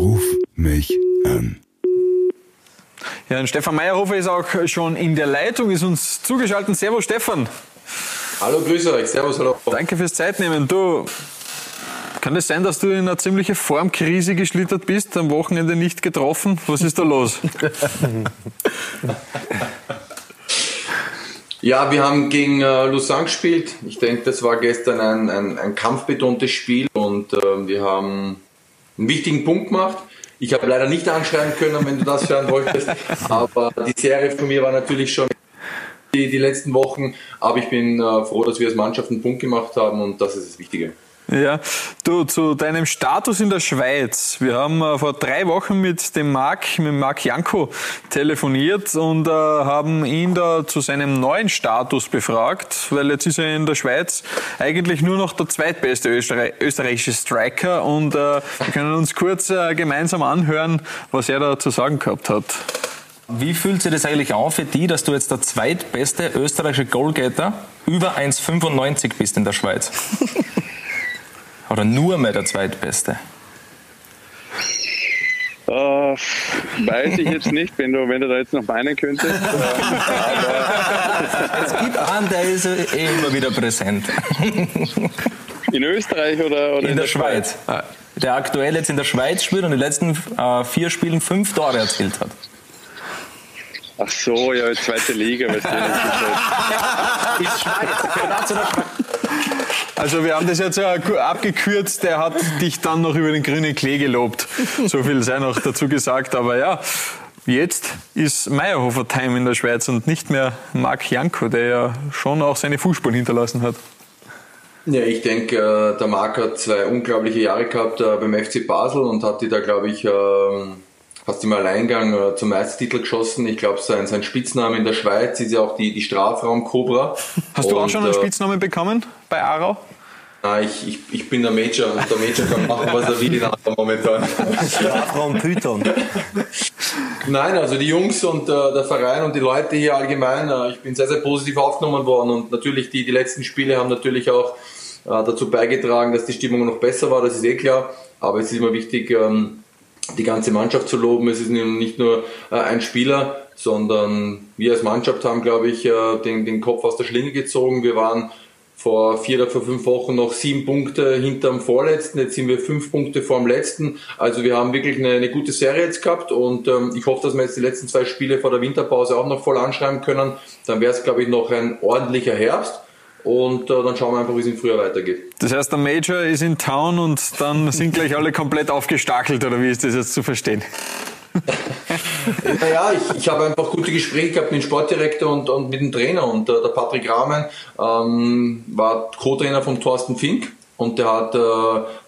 Ruf mich an. Ja, und Stefan Meyerhofer ist auch schon in der Leitung, ist uns zugeschaltet. Servus, Stefan. Hallo, grüße euch. Servus, hallo. Danke fürs Zeitnehmen. Du, kann es sein, dass du in eine ziemliche Formkrise geschlittert bist, am Wochenende nicht getroffen? Was ist da los? ja, wir haben gegen äh, Lausanne gespielt. Ich denke, das war gestern ein, ein, ein kampfbetontes Spiel und äh, wir haben einen wichtigen Punkt gemacht. Ich habe leider nicht anschreiben können, wenn du das hören wolltest, aber die Serie von mir war natürlich schon die, die letzten Wochen, aber ich bin äh, froh, dass wir als Mannschaft einen Punkt gemacht haben und das ist das Wichtige. Ja, du, zu deinem Status in der Schweiz. Wir haben äh, vor drei Wochen mit dem Marc, mit Marc Janko telefoniert und äh, haben ihn da zu seinem neuen Status befragt, weil jetzt ist er in der Schweiz eigentlich nur noch der zweitbeste Österreich österreichische Striker und äh, wir können uns kurz äh, gemeinsam anhören, was er da zu sagen gehabt hat. Wie fühlt sich das eigentlich an für dich, dass du jetzt der zweitbeste österreichische Goalgetter über 1,95 bist in der Schweiz? Oder nur mehr der zweitbeste? Uh, weiß ich jetzt nicht, wenn du, wenn du da jetzt noch meinen könntest. es gibt einen, der ist eh immer wieder präsent. In Österreich oder, oder in, in der, der Schweiz? Schweiz? Der aktuell jetzt in der Schweiz spielt und die letzten äh, vier Spielen fünf Tore erzielt hat. Ach so, ja, zweite Liga. Ist Schweiz, Also wir haben das jetzt ja abgekürzt, der hat dich dann noch über den grünen Klee gelobt. So viel sei noch dazu gesagt, aber ja, jetzt ist Meyerhofer Time in der Schweiz und nicht mehr Marc Janko, der ja schon auch seine Fußspuren hinterlassen hat. Ja, ich denke, äh, der Marc hat zwei unglaubliche Jahre gehabt äh, beim FC Basel und hat die da, glaube ich, fast im Alleingang äh, zum Meistertitel geschossen. Ich glaube, sein, sein Spitzname in der Schweiz ist ja auch die, die Strafraum-Cobra. Hast und, du auch schon einen äh, Spitznamen bekommen bei Arau? Nein, ich, ich, ich bin der Major und der Major kann machen, was er will in Arau momentan. Strafraum Python. Nein, also die Jungs und äh, der Verein und die Leute hier allgemein, äh, ich bin sehr, sehr positiv aufgenommen worden und natürlich die, die letzten Spiele haben natürlich auch äh, dazu beigetragen, dass die Stimmung noch besser war, das ist eh klar. Aber es ist immer wichtig, ähm, die ganze Mannschaft zu loben. Es ist nicht nur äh, ein Spieler, sondern wir als Mannschaft haben, glaube ich, äh, den, den Kopf aus der Schlinge gezogen. Wir waren vor vier oder vor fünf Wochen noch sieben Punkte hinterm Vorletzten. Jetzt sind wir fünf Punkte vor dem Letzten. Also wir haben wirklich eine, eine gute Serie jetzt gehabt und ähm, ich hoffe, dass wir jetzt die letzten zwei Spiele vor der Winterpause auch noch voll anschreiben können. Dann wäre es, glaube ich, noch ein ordentlicher Herbst. Und äh, dann schauen wir einfach, wie es im Frühjahr weitergeht. Das heißt, der Major ist in Town und dann sind gleich alle komplett aufgestakelt, oder wie ist das jetzt zu verstehen? naja, ich, ich habe einfach gute Gespräche gehabt mit dem Sportdirektor und, und mit dem Trainer. Und äh, der Patrick Rahmen ähm, war Co-Trainer von Thorsten Fink und der hat äh,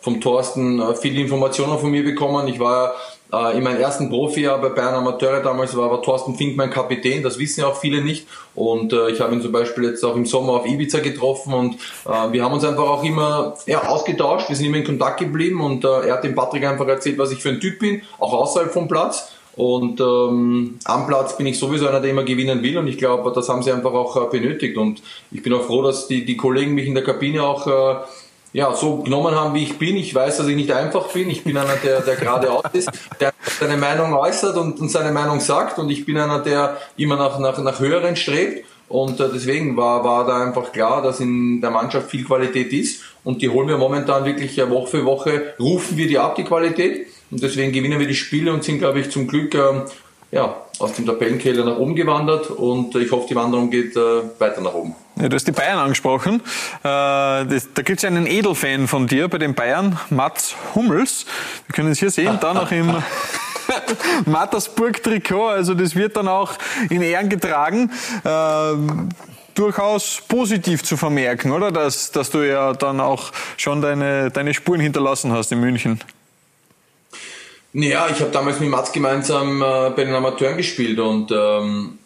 vom Thorsten äh, viele Informationen von mir bekommen. Ich war äh, in meinem ersten Profijahr bei Bayern Amateure damals war, war Thorsten Fink mein Kapitän, das wissen ja auch viele nicht. Und äh, ich habe ihn zum Beispiel jetzt auch im Sommer auf Ibiza getroffen und äh, wir haben uns einfach auch immer ja, ausgetauscht, wir sind immer in Kontakt geblieben und äh, er hat dem Patrick einfach erzählt, was ich für ein Typ bin, auch außerhalb vom Platz. Und ähm, am Platz bin ich sowieso einer, der immer gewinnen will und ich glaube, das haben sie einfach auch äh, benötigt. Und ich bin auch froh, dass die, die Kollegen mich in der Kabine auch äh, ja, so genommen haben, wie ich bin. Ich weiß, dass ich nicht einfach bin. Ich bin einer, der, der geradeaus ist, der seine Meinung äußert und, und seine Meinung sagt. Und ich bin einer, der immer nach, nach, nach höheren strebt. Und äh, deswegen war, war da einfach klar, dass in der Mannschaft viel Qualität ist. Und die holen wir momentan wirklich Woche für Woche, rufen wir die ab, die Qualität. Und deswegen gewinnen wir die Spiele und sind, glaube ich, zum Glück ähm, ja, aus dem Tabellenkeller nach oben gewandert. Und ich hoffe, die Wanderung geht äh, weiter nach oben. Ja, du hast die Bayern angesprochen. Äh, das, da gibt es einen Edelfan von dir bei den Bayern, Mats Hummels. Wir können es hier sehen, da noch im Mattersburg-Trikot. Also das wird dann auch in Ehren getragen. Äh, durchaus positiv zu vermerken, oder? Dass, dass du ja dann auch schon deine, deine Spuren hinterlassen hast in München. Ja, ich habe damals mit Mats gemeinsam äh, bei den Amateuren gespielt und ähm,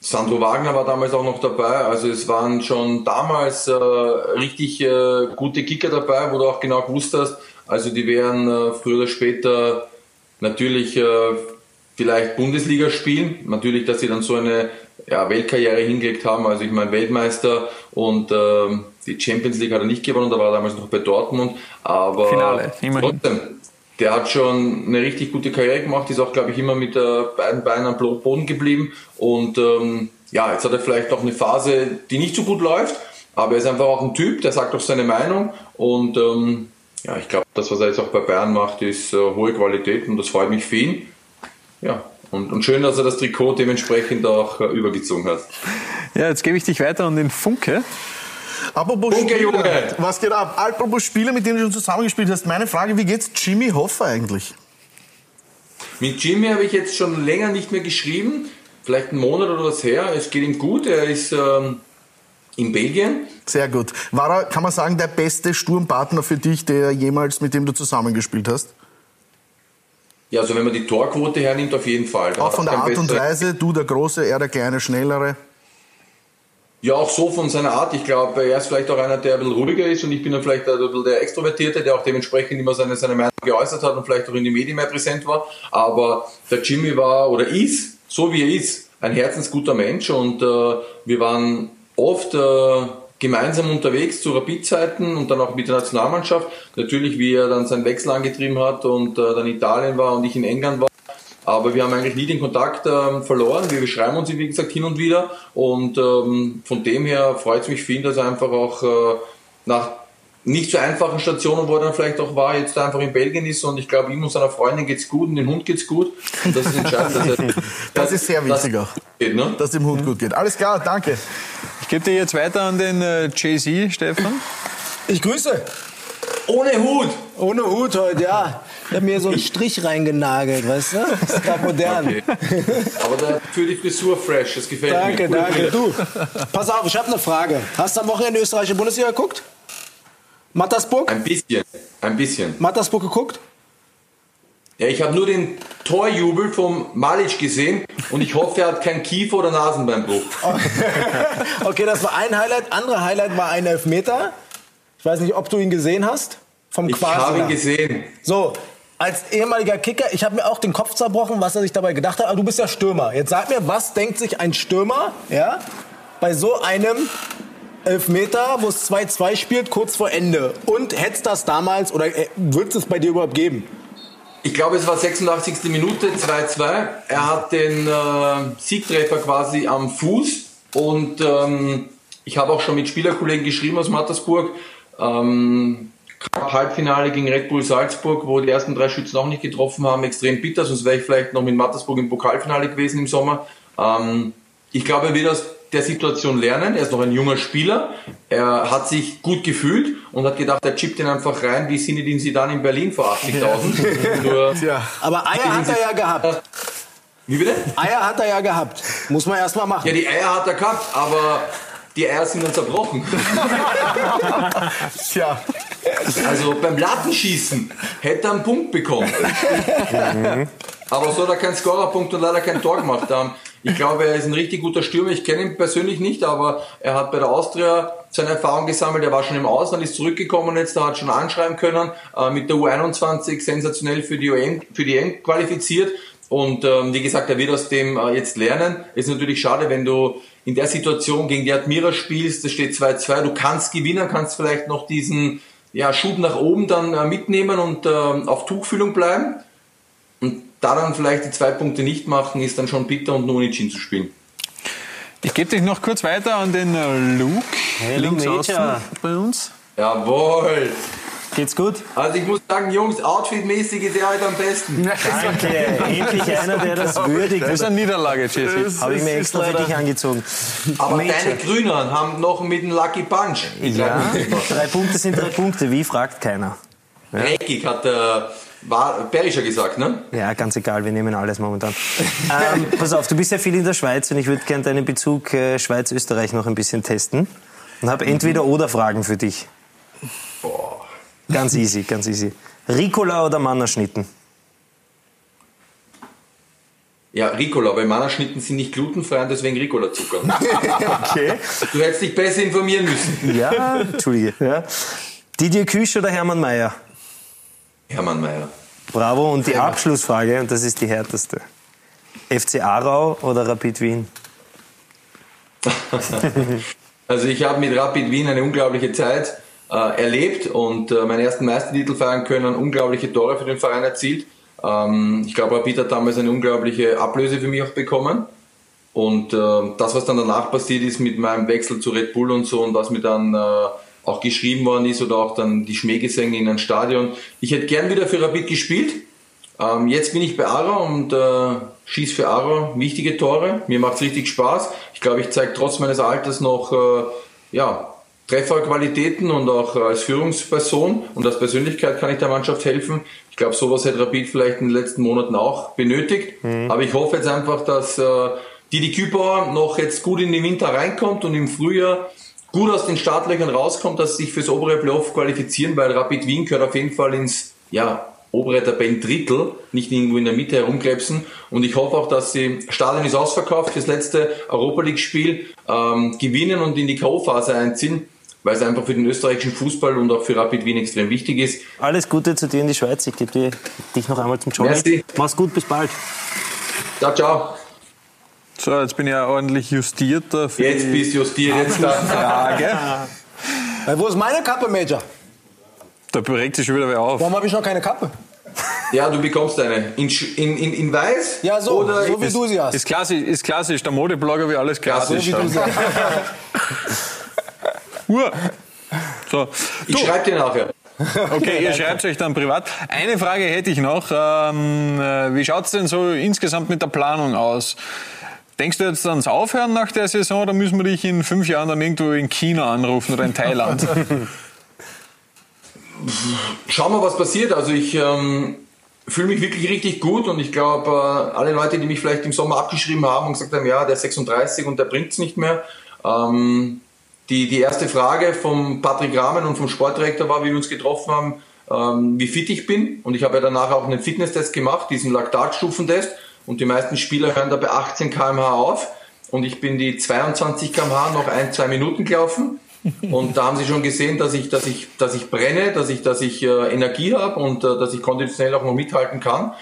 Sandro Wagner war damals auch noch dabei. Also es waren schon damals äh, richtig äh, gute Kicker dabei, wo du auch genau gewusst hast, also die werden äh, früher oder später natürlich äh, vielleicht Bundesliga spielen. Natürlich, dass sie dann so eine ja, Weltkarriere hingelegt haben. Also ich meine Weltmeister und äh, die Champions League hat er nicht gewonnen, da war er damals noch bei Dortmund. Aber Finale, immerhin. trotzdem, der hat schon eine richtig gute Karriere gemacht, ist auch, glaube ich, immer mit äh, beiden Beinen am Boden geblieben. Und ähm, ja, jetzt hat er vielleicht noch eine Phase, die nicht so gut läuft, aber er ist einfach auch ein Typ, der sagt auch seine Meinung. Und ähm, ja, ich glaube, das, was er jetzt auch bei Bayern macht, ist äh, hohe Qualität und das freut mich für ihn. Ja, und, und schön, dass er das Trikot dementsprechend auch äh, übergezogen hat. Ja, jetzt gebe ich dich weiter an den Funke. Apropos Funke, Spieler, Junge. was geht ab? Apropos Spieler, mit denen du schon zusammengespielt hast. Meine Frage, wie geht's Jimmy Hoffa eigentlich? Mit Jimmy habe ich jetzt schon länger nicht mehr geschrieben, vielleicht einen Monat oder was her. Es geht ihm gut, er ist ähm, in Belgien. Sehr gut. War er, kann man sagen, der beste Sturmpartner für dich, der jemals mit dem du zusammengespielt hast? Ja, also wenn man die Torquote hernimmt, auf jeden Fall. Da Auch von er der Art und Weise, du der Große, er der Kleine, Schnellere. Ja, auch so von seiner Art. Ich glaube, er ist vielleicht auch einer, der ein bisschen ruhiger ist und ich bin dann vielleicht ein bisschen der Extrovertierte, der auch dementsprechend immer seine, seine Meinung geäußert hat und vielleicht auch in den Medien mehr präsent war. Aber der Jimmy war oder ist, so wie er ist, ein herzensguter Mensch und äh, wir waren oft äh, gemeinsam unterwegs zu Rapid-Zeiten und dann auch mit der Nationalmannschaft. Natürlich, wie er dann seinen Wechsel angetrieben hat und äh, dann Italien war und ich in England war. Aber wir haben eigentlich nie den Kontakt ähm, verloren. Wir schreiben uns, wie gesagt, hin und wieder. Und ähm, von dem her freut es mich ihn, dass er einfach auch äh, nach nicht so einfachen Stationen, wo er dann vielleicht auch war, jetzt einfach in Belgien ist. Und ich glaube, ihm und seiner Freundin geht's gut und dem Hund geht's gut. Und das ist entscheidend. Dass er, Das ist sehr wichtig auch, Geht, ne? dass dem Hund gut geht. Alles klar, danke. Ich gebe dir jetzt weiter an den äh, Jay-Z, Stefan. Ich grüße. Ohne Hut! Ohne Hut heute, ja. Ich habe mir so einen Strich reingenagelt, weißt du? Das ist gerade modern. Okay. Aber da für die Frisur fresh, das gefällt Danke, mir. Danke. Brille. Du, pass auf, ich habe eine Frage. Hast du am Wochenende österreichische Bundesliga geguckt? Mattersburg? Ein bisschen, ein bisschen. Mattersburg geguckt? Ja, ich habe nur den Torjubel vom Malic gesehen und ich hoffe, er hat keinen Kiefer- oder Nasenbeinbruch. Okay, das war ein Highlight. Andere Highlight war ein Elfmeter. Ich weiß nicht, ob du ihn gesehen hast. Vom Ich habe Quasiner. ihn gesehen. So, als ehemaliger Kicker, ich habe mir auch den Kopf zerbrochen, was er sich dabei gedacht hat. Aber du bist ja Stürmer. Jetzt sag mir, was denkt sich ein Stürmer, ja, bei so einem Elfmeter, wo es 2-2 spielt, kurz vor Ende? Und hättest das damals oder äh, wird es bei dir überhaupt geben? Ich glaube, es war 86. Minute, 2-2. Er hat den äh, Siegtreffer quasi am Fuß und ähm, ich habe auch schon mit Spielerkollegen geschrieben aus Mattersburg. Ähm, Halbfinale gegen Red Bull Salzburg, wo die ersten drei Schützen auch nicht getroffen haben, extrem bitter, sonst wäre ich vielleicht noch mit Mattersburg im Pokalfinale gewesen im Sommer. Ähm, ich glaube, er wird aus der Situation lernen. Er ist noch ein junger Spieler. Er hat sich gut gefühlt und hat gedacht, er chippt ihn einfach rein, wie Sinedin Sidan in Berlin vor 80.000. Nur, Aber Eier hat er ja gehabt. wie bitte? Eier hat er ja gehabt. Muss man erst mal machen. Ja, die Eier hat er gehabt, aber die Eier sind dann zerbrochen. Tja, Also beim Lattenschießen hätte er einen Punkt bekommen. Aber so hat er keinen Scorerpunkt und leider kein Tor gemacht haben. Ich glaube, er ist ein richtig guter Stürmer. Ich kenne ihn persönlich nicht, aber er hat bei der Austria seine Erfahrung gesammelt. Er war schon im Ausland, ist zurückgekommen jetzt, er hat schon anschreiben können. Äh, mit der U21 sensationell für die UN, für die EM qualifiziert. Und ähm, wie gesagt, er wird aus dem äh, jetzt lernen. Ist natürlich schade, wenn du in der Situation gegen die Admira spielst, es steht 2-2, du kannst gewinnen, kannst vielleicht noch diesen ja, Schub nach oben dann äh, mitnehmen und ähm, auf Tuchfühlung bleiben. Und da dann vielleicht die zwei Punkte nicht machen, ist dann schon bitter und nur Unentschieden zu spielen. Ich gebe dich noch kurz weiter an den äh, Luke, links Major. außen bei uns. Jawohl! Geht's gut? Also ich muss sagen, Jungs, outfitmäßig ist er halt am besten. Danke. Endlich einer, der das würdigt. Das ist eine Niederlage, Jesse. Habe ich mir extra für dich angezogen. Aber Major. deine Grünen haben noch mit dem Lucky Punch. Ja, drei Punkte sind drei Punkte. Wie fragt keiner? Dreckig, hat der war Berischer gesagt, ne? Ja, ganz egal, wir nehmen alles momentan. ähm, pass auf, du bist ja viel in der Schweiz und ich würde gerne deinen Bezug äh, Schweiz-Österreich noch ein bisschen testen. Und habe entweder oder Fragen für dich. Ganz easy, ganz easy. Ricola oder Mannerschnitten? Ja, Ricola, weil Mannerschnitten sind nicht glutenfrei und deswegen Ricola-Zucker. Okay. Du hättest dich besser informieren müssen. Ja, entschuldige. Ja. Didier Küsch oder Hermann Mayer? Hermann Mayer. Bravo. Und die Abschlussfrage, und das ist die härteste. FC Aarau oder Rapid Wien? Also ich habe mit Rapid Wien eine unglaubliche Zeit äh, erlebt und äh, meinen ersten Meistertitel feiern können, unglaubliche Tore für den Verein erzielt. Ähm, ich glaube, Rapid hat damals eine unglaubliche Ablöse für mich auch bekommen. Und äh, das, was dann danach passiert ist mit meinem Wechsel zu Red Bull und so und was mir dann äh, auch geschrieben worden ist oder auch dann die Schmähgesänge in ein Stadion. Ich hätte gern wieder für Rapid gespielt. Ähm, jetzt bin ich bei Aro und äh, schieße für Aro wichtige Tore. Mir macht's richtig Spaß. Ich glaube, ich zeige trotz meines Alters noch äh, ja, Trefferqualitäten und auch äh, als Führungsperson und als Persönlichkeit kann ich der Mannschaft helfen. Ich glaube, sowas hätte Rapid vielleicht in den letzten Monaten auch benötigt. Mhm. Aber ich hoffe jetzt einfach, dass äh, Didi Kübauer noch jetzt gut in den Winter reinkommt und im Frühjahr gut aus den Startlöchern rauskommt, dass sie sich fürs obere Playoff qualifizieren, weil Rapid Wien gehört auf jeden Fall ins ja, obere Tabellendrittel, nicht irgendwo in der Mitte herumkrebsen. Und ich hoffe auch, dass sie, Stadion ist ausverkauft, fürs letzte Europa League-Spiel ähm, gewinnen und in die K.O.-Phase einziehen, weil es einfach für den österreichischen Fußball und auch für Rapid Wien extrem wichtig ist. Alles Gute zu dir in die Schweiz. Ich gebe dich noch einmal zum Johnny. Mach's gut, bis bald. Ciao, ciao. So, jetzt bin ich ja ordentlich justiert. Für jetzt bist du justiert, jetzt da. Frage. Äh, wo ist meine Kappe, Major? Da regt sich schon wieder wer auf. Warum habe ich noch keine Kappe? Ja, du bekommst eine. In, in, in, in weiß? Ja, so, oder so wie ist, du sie hast. Ist klassisch, ist klassisch. Der Modeblogger wie alles klassisch. Ja, so wie du sie hast. so. Ich schreibe dir nachher. Okay, ihr schreibt euch dann privat. Eine Frage hätte ich noch. Ähm, äh, wie schaut es denn so insgesamt mit der Planung aus? Denkst du jetzt ans Aufhören nach der Saison oder müssen wir dich in fünf Jahren dann irgendwo in China anrufen oder in Thailand? Schauen wir, was passiert. Also ich ähm, fühle mich wirklich richtig gut und ich glaube, äh, alle Leute, die mich vielleicht im Sommer abgeschrieben haben und gesagt haben, ja, der ist 36 und der bringt es nicht mehr. Ähm, die, die erste Frage vom Patrick Rahmen und vom Sportdirektor war, wie wir uns getroffen haben, ähm, wie fit ich bin. Und ich habe ja danach auch einen Fitnesstest gemacht, diesen Laktatstufentest. Und die meisten Spieler hören da bei 18 km/h auf. Und ich bin die 22 km/h noch ein, zwei Minuten gelaufen. Und da haben sie schon gesehen, dass ich, dass ich, dass ich brenne, dass ich, dass ich äh, Energie habe und äh, dass ich konditionell auch noch mithalten kann.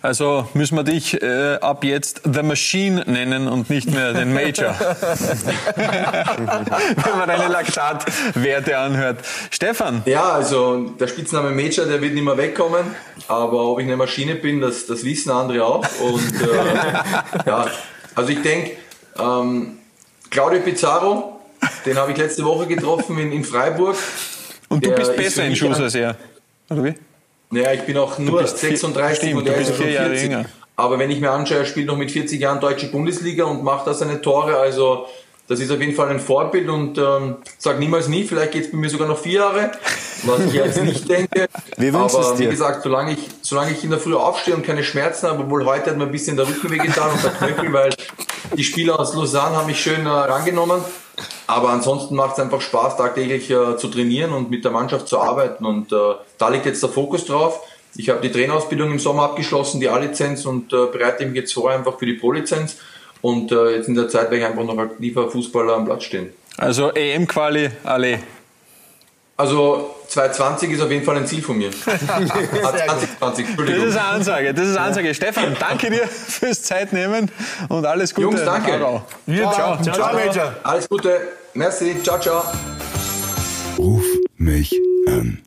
Also müssen wir dich äh, ab jetzt The Machine nennen und nicht mehr den Major. Wenn man deine Laktatwerte anhört. Stefan? Ja, also der Spitzname Major, der wird nicht mehr wegkommen. Aber ob ich eine Maschine bin, das, das wissen andere auch. Und äh, ja, also ich denke, ähm, Claudio Pizarro, den habe ich letzte Woche getroffen in, in Freiburg. Und du bist besser in Schuss als er, oder wie? Naja, ich bin auch nur 36 stimmt, und er ist schon 40. Aber wenn ich mir anschaue, er spielt noch mit 40 Jahren deutsche Bundesliga und macht da seine Tore. Also das ist auf jeden Fall ein Vorbild und ähm, sag niemals nie, vielleicht geht es bei mir sogar noch vier Jahre, was ich jetzt nicht denke. Wie Aber wie gesagt, solange ich, solange ich in der Früh aufstehe und keine Schmerzen habe, obwohl heute hat mir ein bisschen der Rücken wehgetan und der Knöchel, weil die Spieler aus Lausanne haben mich schön äh, rangenommen. Aber ansonsten macht es einfach Spaß, tagtäglich äh, zu trainieren und mit der Mannschaft zu arbeiten. Und äh, da liegt jetzt der Fokus drauf. Ich habe die Trainerausbildung im Sommer abgeschlossen, die A-Lizenz und äh, bereite mich jetzt vor einfach für die Pro-Lizenz. Und äh, jetzt in der Zeit werde ich einfach noch aktiver Fußballer am Platz stehen. Also EM-Quali, alle. Also 2020 ist auf jeden Fall ein Ziel von mir. 2020, Entschuldigung. Das ist eine Ansage, das ist eine Ansage. Stefan, danke dir fürs Zeitnehmen und alles Gute. Jungs, danke. Ciao. Ciao, ciao, ciao Major. Alles Gute. Merci. Ciao, ciao. Ruf mich an.